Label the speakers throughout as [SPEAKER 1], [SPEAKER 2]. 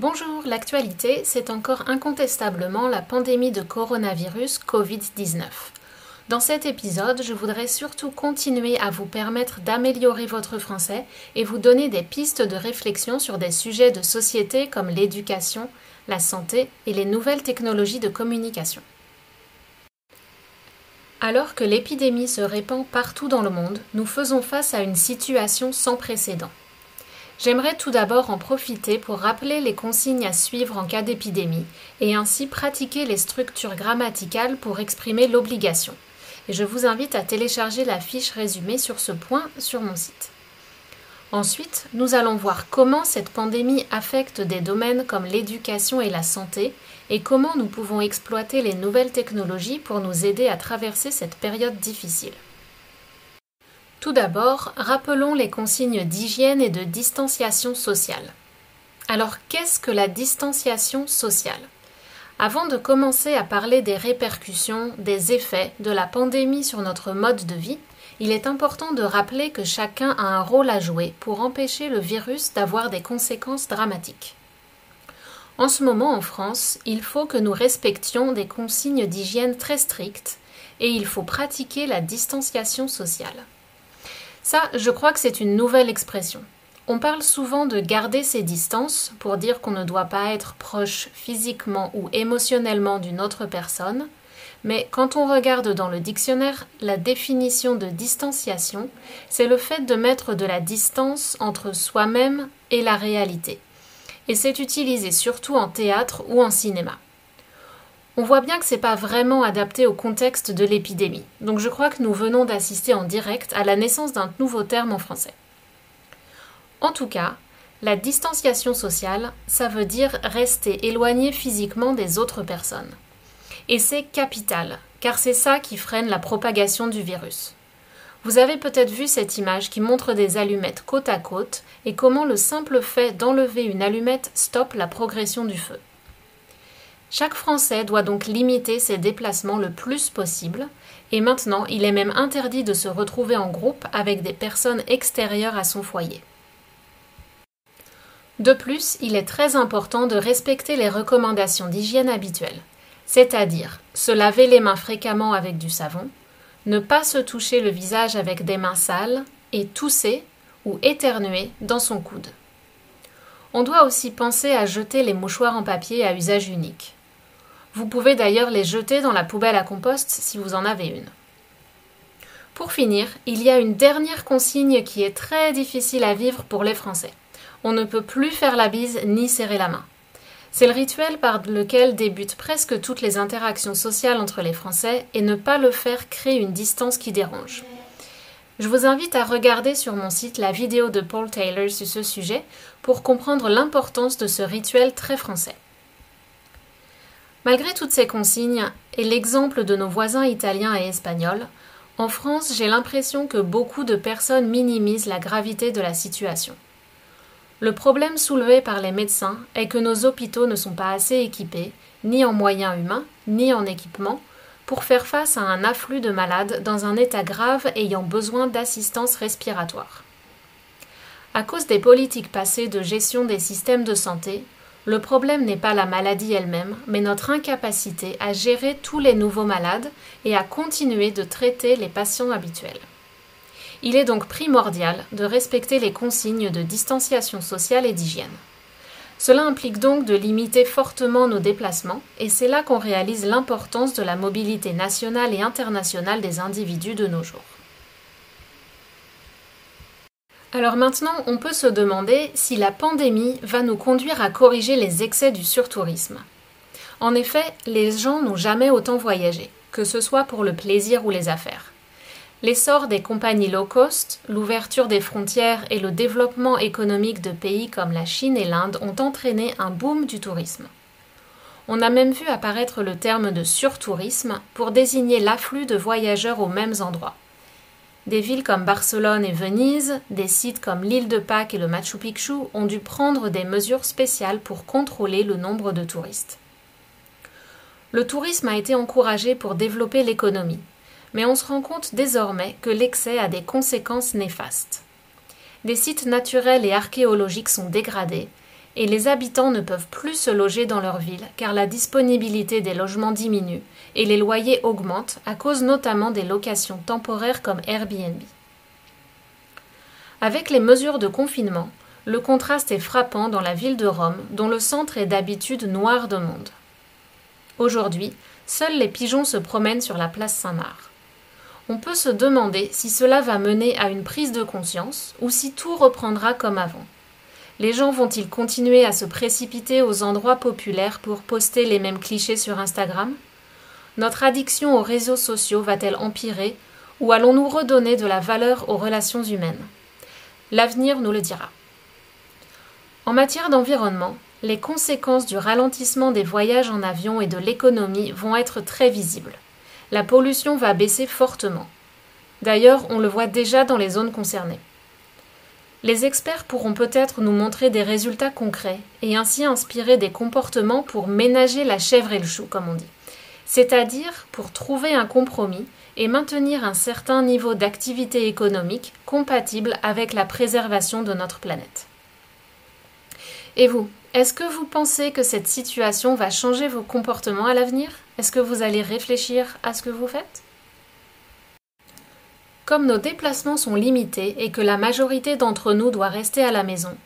[SPEAKER 1] Bonjour, l'actualité, c'est encore incontestablement la pandémie de coronavirus Covid-19. Dans cet épisode, je voudrais surtout continuer à vous permettre d'améliorer votre français et vous donner des pistes de réflexion sur des sujets de société comme l'éducation, la santé et les nouvelles technologies de communication. Alors que l'épidémie se répand partout dans le monde, nous faisons face à une situation sans précédent. J'aimerais tout d'abord en profiter pour rappeler les consignes à suivre en cas d'épidémie et ainsi pratiquer les structures grammaticales pour exprimer l'obligation. Et je vous invite à télécharger la fiche résumée sur ce point sur mon site. Ensuite, nous allons voir comment cette pandémie affecte des domaines comme l'éducation et la santé et comment nous pouvons exploiter les nouvelles technologies pour nous aider à traverser cette période difficile. Tout d'abord, rappelons les consignes d'hygiène et de distanciation sociale. Alors, qu'est-ce que la distanciation sociale? Avant de commencer à parler des répercussions, des effets de la pandémie sur notre mode de vie, il est important de rappeler que chacun a un rôle à jouer pour empêcher le virus d'avoir des conséquences dramatiques. En ce moment en France, il faut que nous respections des consignes d'hygiène très strictes et il faut pratiquer la distanciation sociale. Ça, je crois que c'est une nouvelle expression. On parle souvent de garder ses distances pour dire qu'on ne doit pas être proche physiquement ou émotionnellement d'une autre personne, mais quand on regarde dans le dictionnaire, la définition de distanciation, c'est le fait de mettre de la distance entre soi-même et la réalité. Et c'est utilisé surtout en théâtre ou en cinéma on voit bien que c'est pas vraiment adapté au contexte de l'épidémie. Donc je crois que nous venons d'assister en direct à la naissance d'un nouveau terme en français. En tout cas, la distanciation sociale, ça veut dire rester éloigné physiquement des autres personnes. Et c'est capital, car c'est ça qui freine la propagation du virus. Vous avez peut-être vu cette image qui montre des allumettes côte à côte et comment le simple fait d'enlever une allumette stoppe la progression du feu. Chaque Français doit donc limiter ses déplacements le plus possible, et maintenant il est même interdit de se retrouver en groupe avec des personnes extérieures à son foyer. De plus, il est très important de respecter les recommandations d'hygiène habituelles, c'est-à-dire se laver les mains fréquemment avec du savon, ne pas se toucher le visage avec des mains sales et tousser ou éternuer dans son coude. On doit aussi penser à jeter les mouchoirs en papier à usage unique. Vous pouvez d'ailleurs les jeter dans la poubelle à compost si vous en avez une. Pour finir, il y a une dernière consigne qui est très difficile à vivre pour les Français. On ne peut plus faire la bise ni serrer la main. C'est le rituel par lequel débutent presque toutes les interactions sociales entre les Français et ne pas le faire crée une distance qui dérange. Je vous invite à regarder sur mon site la vidéo de Paul Taylor sur ce sujet pour comprendre l'importance de ce rituel très français. Malgré toutes ces consignes et l'exemple de nos voisins italiens et espagnols, en France, j'ai l'impression que beaucoup de personnes minimisent la gravité de la situation. Le problème soulevé par les médecins est que nos hôpitaux ne sont pas assez équipés, ni en moyens humains, ni en équipement, pour faire face à un afflux de malades dans un état grave ayant besoin d'assistance respiratoire. À cause des politiques passées de gestion des systèmes de santé, le problème n'est pas la maladie elle-même, mais notre incapacité à gérer tous les nouveaux malades et à continuer de traiter les patients habituels. Il est donc primordial de respecter les consignes de distanciation sociale et d'hygiène. Cela implique donc de limiter fortement nos déplacements, et c'est là qu'on réalise l'importance de la mobilité nationale et internationale des individus de nos jours. Alors maintenant, on peut se demander si la pandémie va nous conduire à corriger les excès du surtourisme. En effet, les gens n'ont jamais autant voyagé, que ce soit pour le plaisir ou les affaires. L'essor des compagnies low cost, l'ouverture des frontières et le développement économique de pays comme la Chine et l'Inde ont entraîné un boom du tourisme. On a même vu apparaître le terme de surtourisme pour désigner l'afflux de voyageurs aux mêmes endroits. Des villes comme Barcelone et Venise, des sites comme l'île de Pâques et le Machu Picchu ont dû prendre des mesures spéciales pour contrôler le nombre de touristes. Le tourisme a été encouragé pour développer l'économie, mais on se rend compte désormais que l'excès a des conséquences néfastes. Des sites naturels et archéologiques sont dégradés, et les habitants ne peuvent plus se loger dans leur ville car la disponibilité des logements diminue et les loyers augmentent à cause notamment des locations temporaires comme Airbnb. Avec les mesures de confinement, le contraste est frappant dans la ville de Rome, dont le centre est d'habitude noir de monde. Aujourd'hui, seuls les pigeons se promènent sur la place Saint-Marc. On peut se demander si cela va mener à une prise de conscience ou si tout reprendra comme avant. Les gens vont-ils continuer à se précipiter aux endroits populaires pour poster les mêmes clichés sur Instagram? Notre addiction aux réseaux sociaux va-t-elle empirer ou allons-nous redonner de la valeur aux relations humaines? L'avenir nous le dira. En matière d'environnement, les conséquences du ralentissement des voyages en avion et de l'économie vont être très visibles. La pollution va baisser fortement. D'ailleurs, on le voit déjà dans les zones concernées. Les experts pourront peut-être nous montrer des résultats concrets et ainsi inspirer des comportements pour ménager la chèvre et le chou, comme on dit. C'est-à-dire pour trouver un compromis et maintenir un certain niveau d'activité économique compatible avec la préservation de notre planète. Et vous, est-ce que vous pensez que cette situation va changer vos comportements à l'avenir? Est-ce que vous allez réfléchir à ce que vous faites? Comme nos déplacements sont limités et que la majorité d'entre nous doit rester à la maison,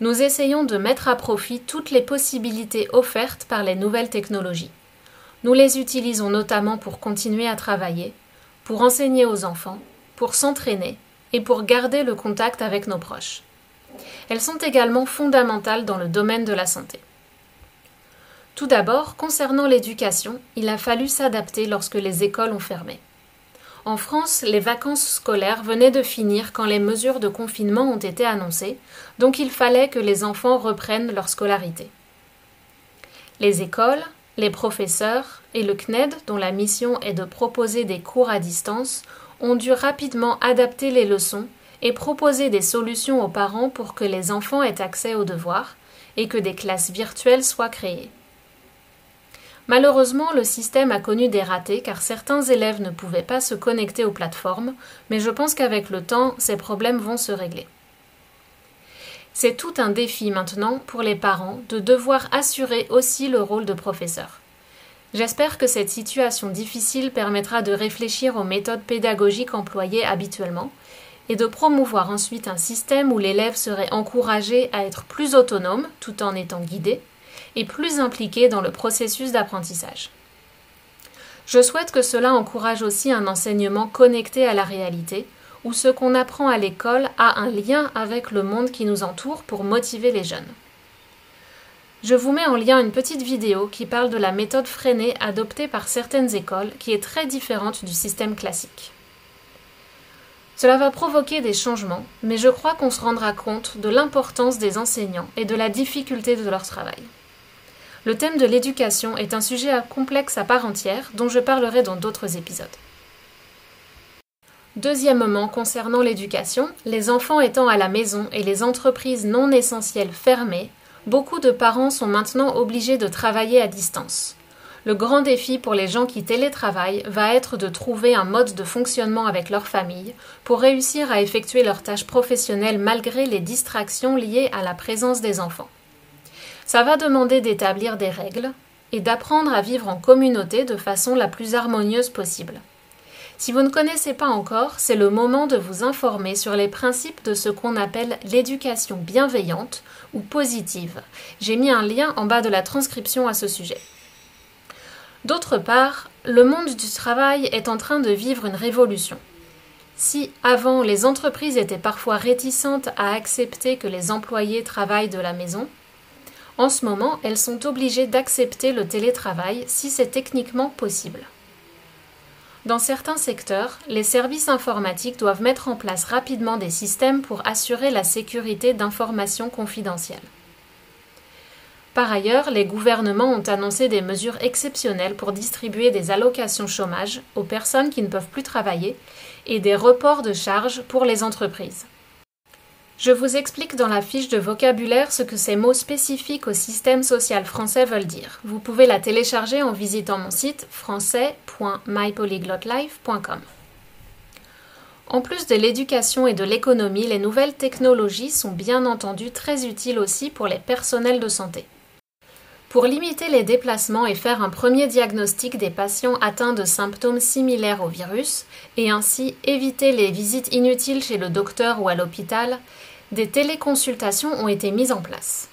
[SPEAKER 1] nous essayons de mettre à profit toutes les possibilités offertes par les nouvelles technologies. Nous les utilisons notamment pour continuer à travailler, pour enseigner aux enfants, pour s'entraîner et pour garder le contact avec nos proches. Elles sont également fondamentales dans le domaine de la santé. Tout d'abord, concernant l'éducation, il a fallu s'adapter lorsque les écoles ont fermé. En France, les vacances scolaires venaient de finir quand les mesures de confinement ont été annoncées, donc il fallait que les enfants reprennent leur scolarité. Les écoles, les professeurs et le CNED, dont la mission est de proposer des cours à distance, ont dû rapidement adapter les leçons et proposer des solutions aux parents pour que les enfants aient accès aux devoirs et que des classes virtuelles soient créées. Malheureusement, le système a connu des ratés car certains élèves ne pouvaient pas se connecter aux plateformes, mais je pense qu'avec le temps, ces problèmes vont se régler. C'est tout un défi maintenant pour les parents de devoir assurer aussi le rôle de professeur. J'espère que cette situation difficile permettra de réfléchir aux méthodes pédagogiques employées habituellement et de promouvoir ensuite un système où l'élève serait encouragé à être plus autonome tout en étant guidé et plus impliqué dans le processus d'apprentissage. Je souhaite que cela encourage aussi un enseignement connecté à la réalité, où ce qu'on apprend à l'école a un lien avec le monde qui nous entoure pour motiver les jeunes. Je vous mets en lien une petite vidéo qui parle de la méthode freinée adoptée par certaines écoles qui est très différente du système classique. Cela va provoquer des changements, mais je crois qu'on se rendra compte de l'importance des enseignants et de la difficulté de leur travail. Le thème de l'éducation est un sujet complexe à part entière dont je parlerai dans d'autres épisodes. Deuxièmement, concernant l'éducation, les enfants étant à la maison et les entreprises non essentielles fermées, beaucoup de parents sont maintenant obligés de travailler à distance. Le grand défi pour les gens qui télétravaillent va être de trouver un mode de fonctionnement avec leur famille pour réussir à effectuer leurs tâches professionnelles malgré les distractions liées à la présence des enfants. Ça va demander d'établir des règles et d'apprendre à vivre en communauté de façon la plus harmonieuse possible. Si vous ne connaissez pas encore, c'est le moment de vous informer sur les principes de ce qu'on appelle l'éducation bienveillante ou positive. J'ai mis un lien en bas de la transcription à ce sujet. D'autre part, le monde du travail est en train de vivre une révolution. Si avant les entreprises étaient parfois réticentes à accepter que les employés travaillent de la maison, en ce moment elles sont obligées d'accepter le télétravail si c'est techniquement possible. Dans certains secteurs, les services informatiques doivent mettre en place rapidement des systèmes pour assurer la sécurité d'informations confidentielles. Par ailleurs, les gouvernements ont annoncé des mesures exceptionnelles pour distribuer des allocations chômage aux personnes qui ne peuvent plus travailler et des reports de charges pour les entreprises. Je vous explique dans la fiche de vocabulaire ce que ces mots spécifiques au système social français veulent dire. Vous pouvez la télécharger en visitant mon site français.mypolyglotlife.com. En plus de l'éducation et de l'économie, les nouvelles technologies sont bien entendu très utiles aussi pour les personnels de santé. Pour limiter les déplacements et faire un premier diagnostic des patients atteints de symptômes similaires au virus, et ainsi éviter les visites inutiles chez le docteur ou à l'hôpital, des téléconsultations ont été mises en place.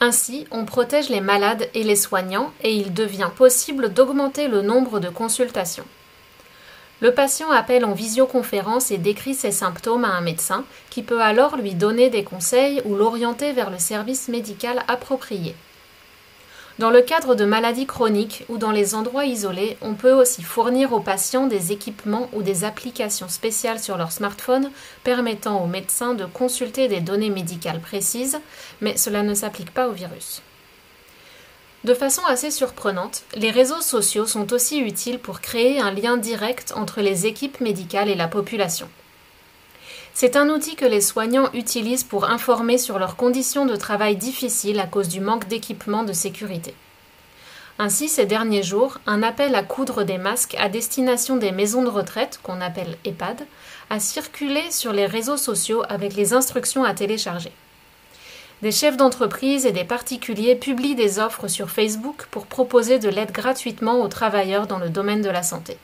[SPEAKER 1] Ainsi, on protège les malades et les soignants et il devient possible d'augmenter le nombre de consultations. Le patient appelle en visioconférence et décrit ses symptômes à un médecin qui peut alors lui donner des conseils ou l'orienter vers le service médical approprié. Dans le cadre de maladies chroniques ou dans les endroits isolés, on peut aussi fournir aux patients des équipements ou des applications spéciales sur leur smartphone permettant aux médecins de consulter des données médicales précises, mais cela ne s'applique pas au virus. De façon assez surprenante, les réseaux sociaux sont aussi utiles pour créer un lien direct entre les équipes médicales et la population. C'est un outil que les soignants utilisent pour informer sur leurs conditions de travail difficiles à cause du manque d'équipements de sécurité. Ainsi, ces derniers jours, un appel à coudre des masques à destination des maisons de retraite, qu'on appelle EHPAD, a circulé sur les réseaux sociaux avec les instructions à télécharger. Des chefs d'entreprise et des particuliers publient des offres sur Facebook pour proposer de l'aide gratuitement aux travailleurs dans le domaine de la santé.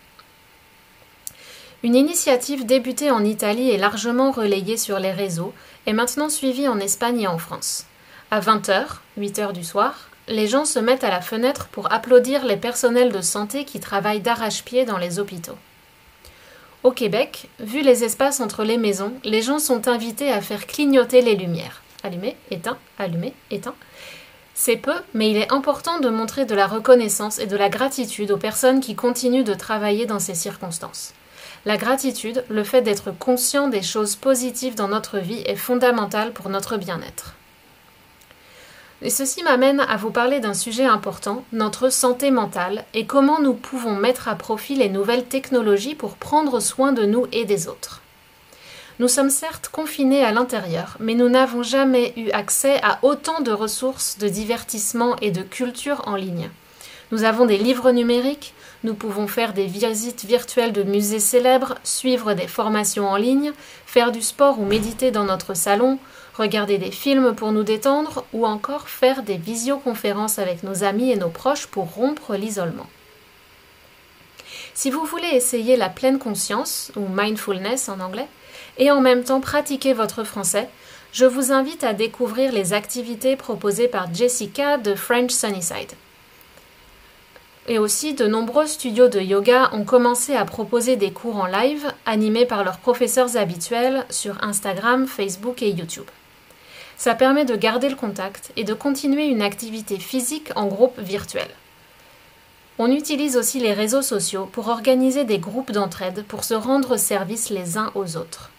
[SPEAKER 1] Une initiative débutée en Italie et largement relayée sur les réseaux est maintenant suivie en Espagne et en France. À 20h, 8h du soir, les gens se mettent à la fenêtre pour applaudir les personnels de santé qui travaillent d'arrache-pied dans les hôpitaux. Au Québec, vu les espaces entre les maisons, les gens sont invités à faire clignoter les lumières. Allumer, éteint, allumer, éteint. C'est peu, mais il est important de montrer de la reconnaissance et de la gratitude aux personnes qui continuent de travailler dans ces circonstances. La gratitude, le fait d'être conscient des choses positives dans notre vie est fondamental pour notre bien-être. Et ceci m'amène à vous parler d'un sujet important, notre santé mentale, et comment nous pouvons mettre à profit les nouvelles technologies pour prendre soin de nous et des autres. Nous sommes certes confinés à l'intérieur, mais nous n'avons jamais eu accès à autant de ressources de divertissement et de culture en ligne. Nous avons des livres numériques, nous pouvons faire des visites virtuelles de musées célèbres, suivre des formations en ligne, faire du sport ou méditer dans notre salon, regarder des films pour nous détendre ou encore faire des visioconférences avec nos amis et nos proches pour rompre l'isolement. Si vous voulez essayer la pleine conscience, ou mindfulness en anglais, et en même temps pratiquer votre français, je vous invite à découvrir les activités proposées par Jessica de French Sunnyside et aussi de nombreux studios de yoga ont commencé à proposer des cours en live animés par leurs professeurs habituels sur Instagram, Facebook et YouTube. Ça permet de garder le contact et de continuer une activité physique en groupe virtuel. On utilise aussi les réseaux sociaux pour organiser des groupes d'entraide pour se rendre service les uns aux autres.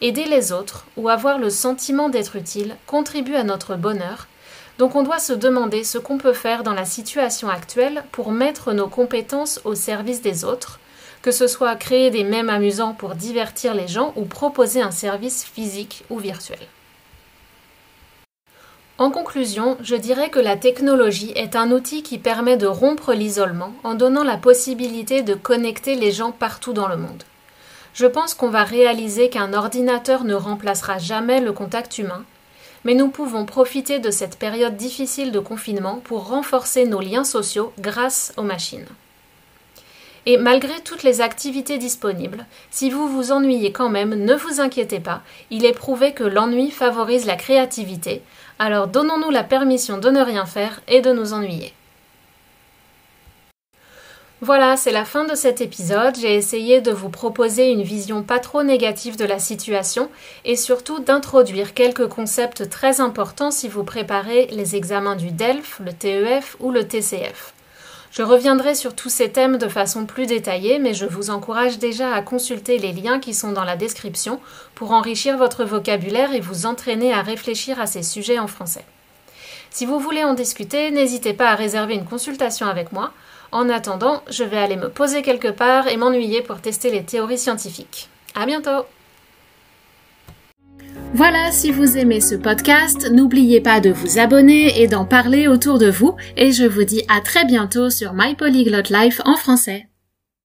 [SPEAKER 1] Aider les autres ou avoir le sentiment d'être utile contribue à notre bonheur donc on doit se demander ce qu'on peut faire dans la situation actuelle pour mettre nos compétences au service des autres, que ce soit créer des mèmes amusants pour divertir les gens ou proposer un service physique ou virtuel. En conclusion, je dirais que la technologie est un outil qui permet de rompre l'isolement en donnant la possibilité de connecter les gens partout dans le monde. Je pense qu'on va réaliser qu'un ordinateur ne remplacera jamais le contact humain, mais nous pouvons profiter de cette période difficile de confinement pour renforcer nos liens sociaux grâce aux machines. Et malgré toutes les activités disponibles, si vous vous ennuyez quand même, ne vous inquiétez pas, il est prouvé que l'ennui favorise la créativité, alors donnons-nous la permission de ne rien faire et de nous ennuyer. Voilà, c'est la fin de cet épisode. J'ai essayé de vous proposer une vision pas trop négative de la situation et surtout d'introduire quelques concepts très importants si vous préparez les examens du DELF, le TEF ou le TCF. Je reviendrai sur tous ces thèmes de façon plus détaillée, mais je vous encourage déjà à consulter les liens qui sont dans la description pour enrichir votre vocabulaire et vous entraîner à réfléchir à ces sujets en français. Si vous voulez en discuter, n'hésitez pas à réserver une consultation avec moi. En attendant, je vais aller me poser quelque part et m'ennuyer pour tester les théories scientifiques. À bientôt! Voilà, si vous aimez ce podcast, n'oubliez pas de vous abonner et d'en parler autour de vous et je vous dis à très bientôt sur My Polyglot Life en français.